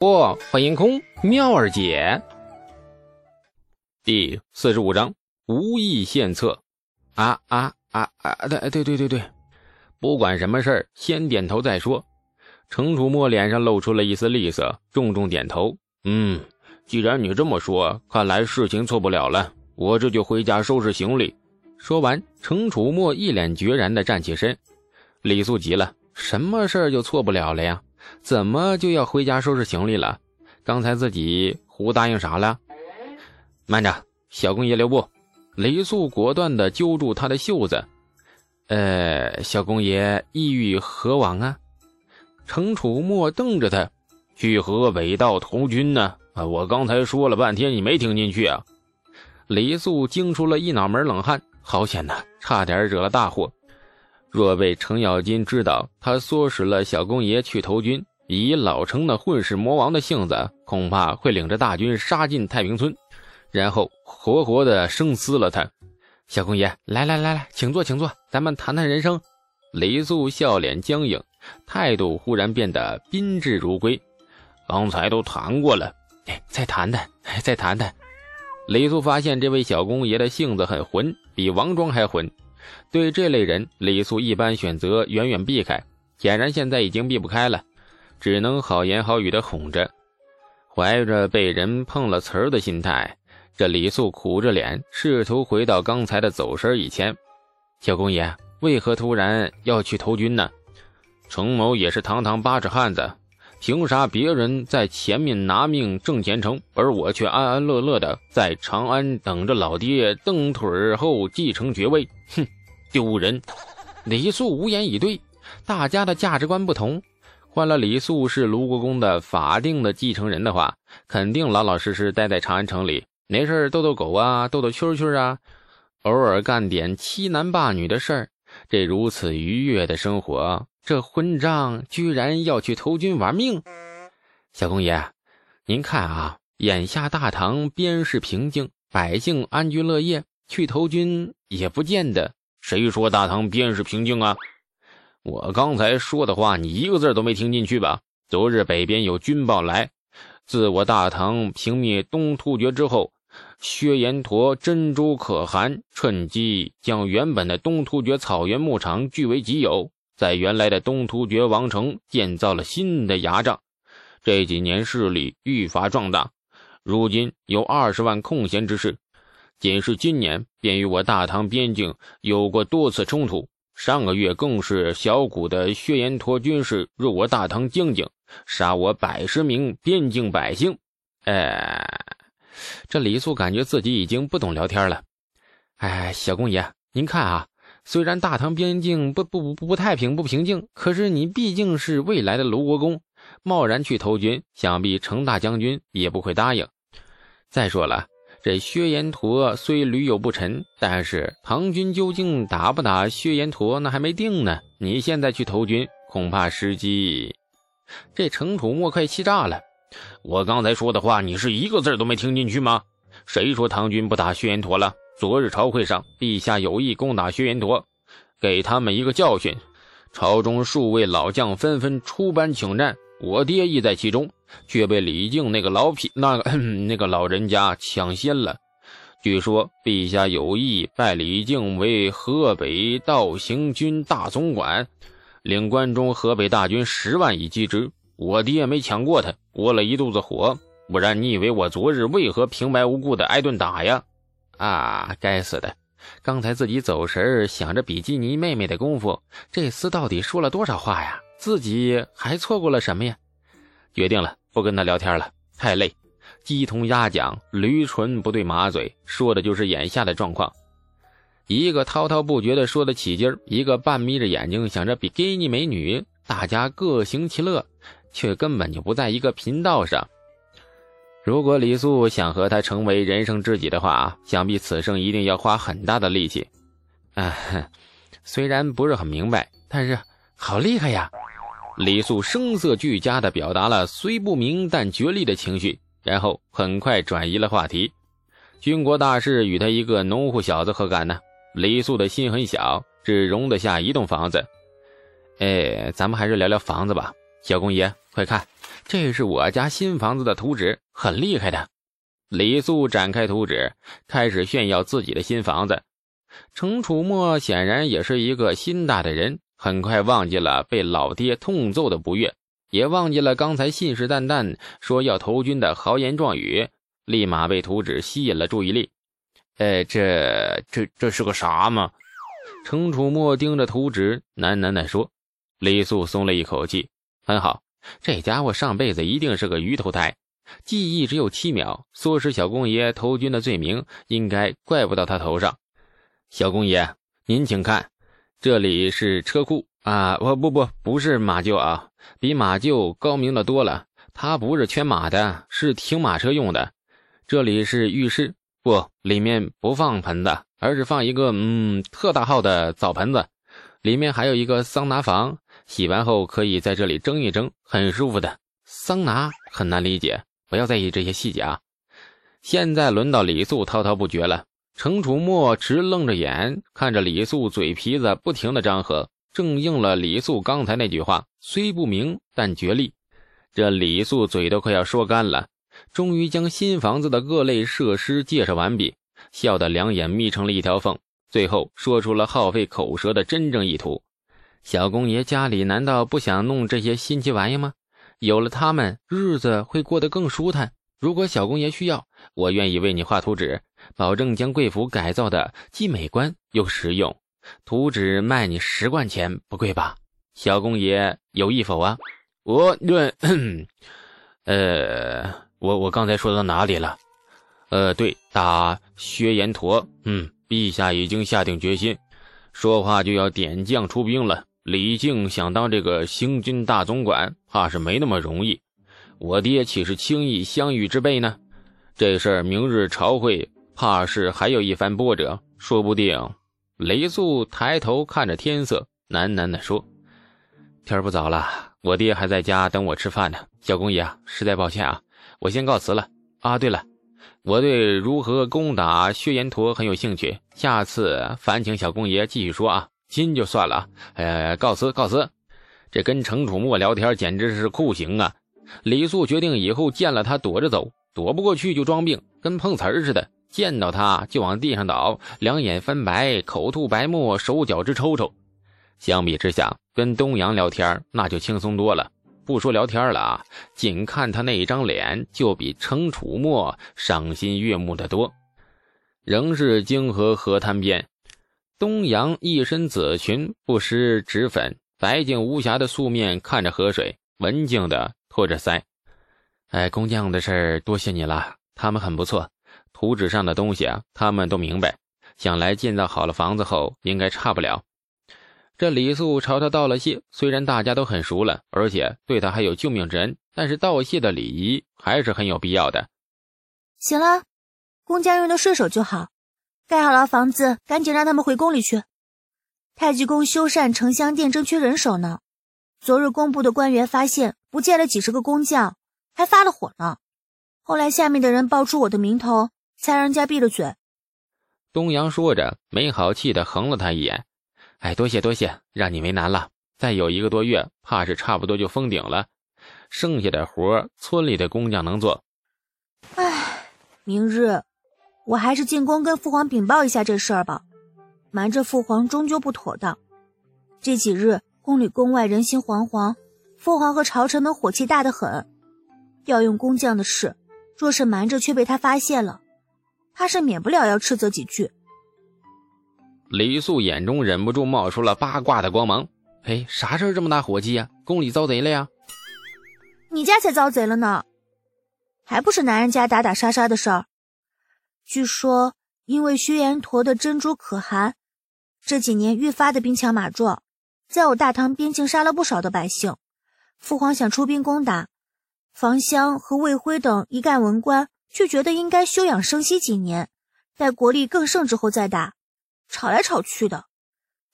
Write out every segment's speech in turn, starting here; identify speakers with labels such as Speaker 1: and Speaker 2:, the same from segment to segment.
Speaker 1: 不，欢迎空妙儿姐。第四十五章无意献策。啊啊啊啊！对对对对对，不管什么事儿，先点头再说。程楚墨脸上露出了一丝厉色，重重点头。嗯，既然你这么说，看来事情错不了了。我这就回家收拾行李。说完，程楚墨一脸决然的站起身。李素急了，什么事儿就错不了了呀？怎么就要回家收拾行李了？刚才自己胡答应啥了？慢着，小公爷留步！雷素果断地揪住他的袖子。呃，小公爷意欲何往啊？程楚墨瞪着他，去和韦道投军呢？啊，我刚才说了半天，你没听进去啊？雷素惊出了一脑门冷汗，好险呐，差点惹了大祸。若被程咬金知道他唆使了小公爷去投军，以老程的混世魔王的性子，恐怕会领着大军杀进太平村，然后活活的生撕了他。小公爷，来来来来，请坐，请坐，咱们谈谈人生。雷素笑脸僵硬，态度忽然变得宾至如归。刚才都谈过了，哎，再谈谈，再谈谈。雷素发现这位小公爷的性子很混，比王庄还混。对这类人，李素一般选择远远避开。显然现在已经避不开了，只能好言好语的哄着。怀着被人碰了瓷儿的心态，这李素苦着脸，试图回到刚才的走神以前。小公爷为何突然要去投军呢？程某也是堂堂八尺汉子，凭啥别人在前面拿命挣前程，而我却安安乐乐的在长安等着老爹蹬腿后继承爵位？哼！丢人！李素无言以对。大家的价值观不同，换了李素是卢国公的法定的继承人的话，肯定老老实实待在长安城里，没事逗逗狗啊，逗逗蛐蛐啊，偶尔干点欺男霸女的事儿。这如此愉悦的生活，这混账居然要去投军玩命！小公爷，您看啊，眼下大唐边事平静，百姓安居乐业，去投军也不见得。谁说大唐边事平静啊？我刚才说的话，你一个字都没听进去吧？昨日北边有军报来，自我大唐平灭东突厥之后，薛延陀珍珠可汗趁机将原本的东突厥草原牧场据为己有，在原来的东突厥王城建造了新的牙帐。这几年势力愈发壮大，如今有二十万空闲之士。仅是今年，便与我大唐边境有过多次冲突。上个月更是小股的薛延陀军士入我大唐境境，杀我百十名边境百姓。哎，这李素感觉自己已经不懂聊天了。哎，小公爷，您看啊，虽然大唐边境不不不不太平不平静，可是你毕竟是未来的卢国公，贸然去投军，想必程大将军也不会答应。再说了。这薛延陀虽屡有不臣，但是唐军究竟打不打薛延陀，那还没定呢。你现在去投军，恐怕时机……这程楚墨快气炸了。我刚才说的话，你是一个字都没听进去吗？谁说唐军不打薛延陀了？昨日朝会上，陛下有意攻打薛延陀，给他们一个教训。朝中数位老将纷纷出班请战。我爹亦在其中，却被李靖那个老痞那个 那个老人家抢先了。据说陛下有意拜李靖为河北道行军大总管，领关中河北大军十万以击之。我爹没抢过他，窝了一肚子火。不然你以为我昨日为何平白无故的挨顿打呀？啊，该死的！刚才自己走神想着比基尼妹妹的功夫，这厮到底说了多少话呀？自己还错过了什么呀？决定了，不跟他聊天了，太累。鸡同鸭讲，驴唇不对马嘴，说的就是眼下的状况。一个滔滔不绝的说得起劲儿，一个半眯着眼睛想着比基尼美女。大家各行其乐，却根本就不在一个频道上。如果李素想和他成为人生知己的话，想必此生一定要花很大的力气。啊，虽然不是很明白，但是好厉害呀！李素声色俱佳地表达了虽不明但决力的情绪，然后很快转移了话题。军国大事与他一个农户小子何干呢？李素的心很小，只容得下一栋房子。哎，咱们还是聊聊房子吧。小公爷，快看，这是我家新房子的图纸，很厉害的。李素展开图纸，开始炫耀自己的新房子。程楚墨显然也是一个心大的人，很快忘记了被老爹痛揍的不悦，也忘记了刚才信誓旦旦说要投军的豪言壮语，立马被图纸吸引了注意力。哎，这这这是个啥嘛？程楚墨盯着图纸，喃喃地说。李素松了一口气，很好，这家伙上辈子一定是个鱼头胎，记忆只有七秒，唆使小公爷投军的罪名应该怪不到他头上。小公爷，您请看，这里是车库啊！不不不，不是马厩啊，比马厩高明的多了。它不是圈马的，是停马车用的。这里是浴室，不，里面不放盆子，而是放一个嗯特大号的澡盆子，里面还有一个桑拿房。洗完后可以在这里蒸一蒸，很舒服的。桑拿很难理解，不要在意这些细节啊。现在轮到李素滔滔不绝了。程楚墨直愣着眼看着李素，嘴皮子不停的张合，正应了李素刚才那句话：虽不明，但绝利。这李素嘴都快要说干了，终于将新房子的各类设施介绍完毕，笑得两眼眯成了一条缝，最后说出了耗费口舌的真正意图。小公爷家里难道不想弄这些新奇玩意吗？有了他们，日子会过得更舒坦。如果小公爷需要，我愿意为你画图纸，保证将贵府改造的既美观又实用。图纸卖你十贯钱，不贵吧？小公爷有意否啊？我论，呃，我我刚才说到哪里了？呃，对，打薛延陀。嗯，陛下已经下定决心，说话就要点将出兵了。李靖想当这个行军大总管，怕是没那么容易。我爹岂是轻易相遇之辈呢？这事儿明日朝会，怕是还有一番波折。说不定。雷素抬头看着天色，喃喃地说：“天不早了，我爹还在家等我吃饭呢。小公爷，实在抱歉啊，我先告辞了。啊，对了，我对如何攻打薛延陀很有兴趣，下次烦请小公爷继续说啊。”亲就算了，呃，告辞告辞。这跟程楚墨聊天简直是酷刑啊！李素决定以后见了他躲着走，躲不过去就装病，跟碰瓷儿似的，见到他就往地上倒，两眼翻白，口吐白沫，手脚直抽抽。相比之下，跟东阳聊天那就轻松多了。不说聊天了啊，仅看他那一张脸，就比程楚墨赏心悦目的多。仍是泾河河滩边。东阳一身紫裙，不施脂粉，白净无瑕的素面看着河水，文静的托着腮。哎，工匠的事儿多谢你了，他们很不错。图纸上的东西啊，他们都明白。想来建造好了房子后，应该差不了。这李素朝他道了谢，虽然大家都很熟了，而且对他还有救命之恩，但是道谢的礼仪还是很有必要的。
Speaker 2: 行了，工匠用的顺手就好。盖好了房子，赶紧让他们回宫里去。太极宫修缮城乡殿正缺人手呢。昨日工部的官员发现不见了几十个工匠，还发了火呢。后来下面的人报出我的名头，才让人家闭了嘴。
Speaker 1: 东阳说着，没好气的横了他一眼。哎，多谢多谢，让你为难了。再有一个多月，怕是差不多就封顶了。剩下的活，村里的工匠能做。
Speaker 2: 哎，明日。我还是进宫跟父皇禀报一下这事儿吧，瞒着父皇终究不妥当。这几日宫里宫外人心惶惶，父皇和朝臣们火气大得很。调用工匠的事，若是瞒着却被他发现了，怕是免不了要斥责几句。
Speaker 1: 李素眼中忍不住冒出了八卦的光芒。嘿，啥事儿这么大火气呀？宫里遭贼了呀？
Speaker 2: 你家才遭贼了呢，还不是男人家打打杀杀的事儿。据说，因为薛延陀的珍珠可汗这几年愈发的兵强马壮，在我大唐边境杀了不少的百姓。父皇想出兵攻打，房襄和魏辉等一干文官却觉得应该休养生息几年，待国力更盛之后再打，吵来吵去的。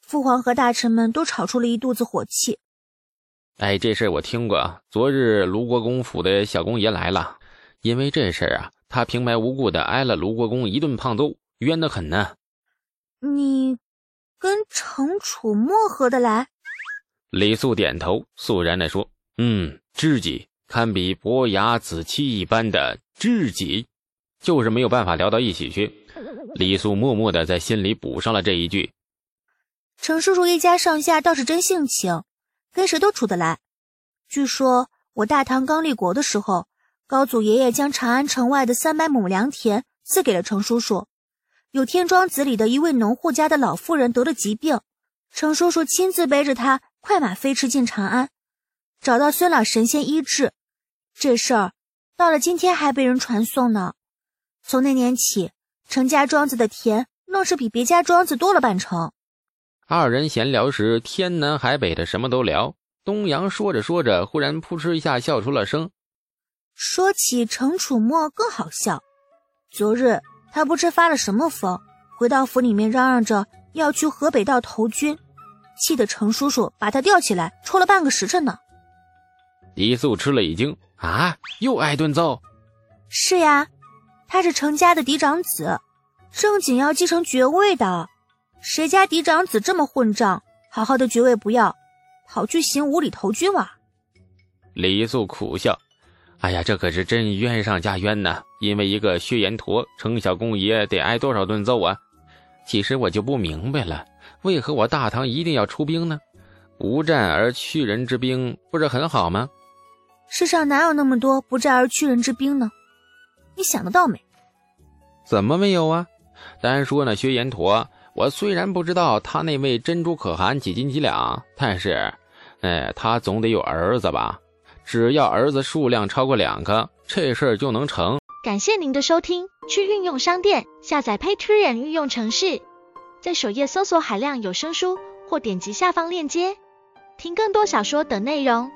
Speaker 2: 父皇和大臣们都吵出了一肚子火气。
Speaker 1: 哎，这事儿我听过。昨日卢国公府的小公爷来了，因为这事儿啊。他平白无故的挨了卢国公一顿胖揍，冤得很呢。
Speaker 2: 你跟程楚墨合得来？
Speaker 1: 李素点头，肃然的说：“嗯，知己堪比伯牙子期一般的知己，就是没有办法聊到一起去。李素默默的在心里补上了这一句。
Speaker 2: 程叔叔一家上下倒是真性情，跟谁都处得来。据说我大唐刚立国的时候，高祖爷爷将长安城外的三百亩良田赐给了程叔叔。有天庄子里的一位农户家的老妇人得了疾病，程叔叔亲自背着她快马飞驰进长安，找到孙老神仙医治。这事儿到了今天还被人传颂呢。从那年起。程家庄子的田愣是比别家庄子多了半成。
Speaker 1: 二人闲聊时，天南海北的什么都聊。东阳说着说着，忽然扑哧一下笑出了声。
Speaker 2: 说起程楚墨更好笑。昨日他不知发了什么疯，回到府里面嚷嚷着要去河北道投军，气得程叔叔把他吊起来抽了半个时辰呢。
Speaker 1: 李素吃了一惊：“啊，又挨顿揍？”“
Speaker 2: 是呀。”他是程家的嫡长子，正经要继承爵位的。谁家嫡长子这么混账，好好的爵位不要，跑去行五里投军哇？
Speaker 1: 李素苦笑：“哎呀，这可是真冤上加冤呐！因为一个薛延陀，程小公爷得挨多少顿揍啊？其实我就不明白了，为何我大唐一定要出兵呢？不战而屈人之兵，不是很好吗？
Speaker 2: 世上哪有那么多不战而屈人之兵呢？”你想得到没？
Speaker 1: 怎么没有啊？单说呢，薛延陀，我虽然不知道他那位珍珠可汗几斤几两，但是，哎，他总得有儿子吧？只要儿子数量超过两个，这事儿就能成。
Speaker 3: 感谢您的收听，去运用商店下载 Patreon 运用城市，在首页搜索海量有声书，或点击下方链接听更多小说等内容。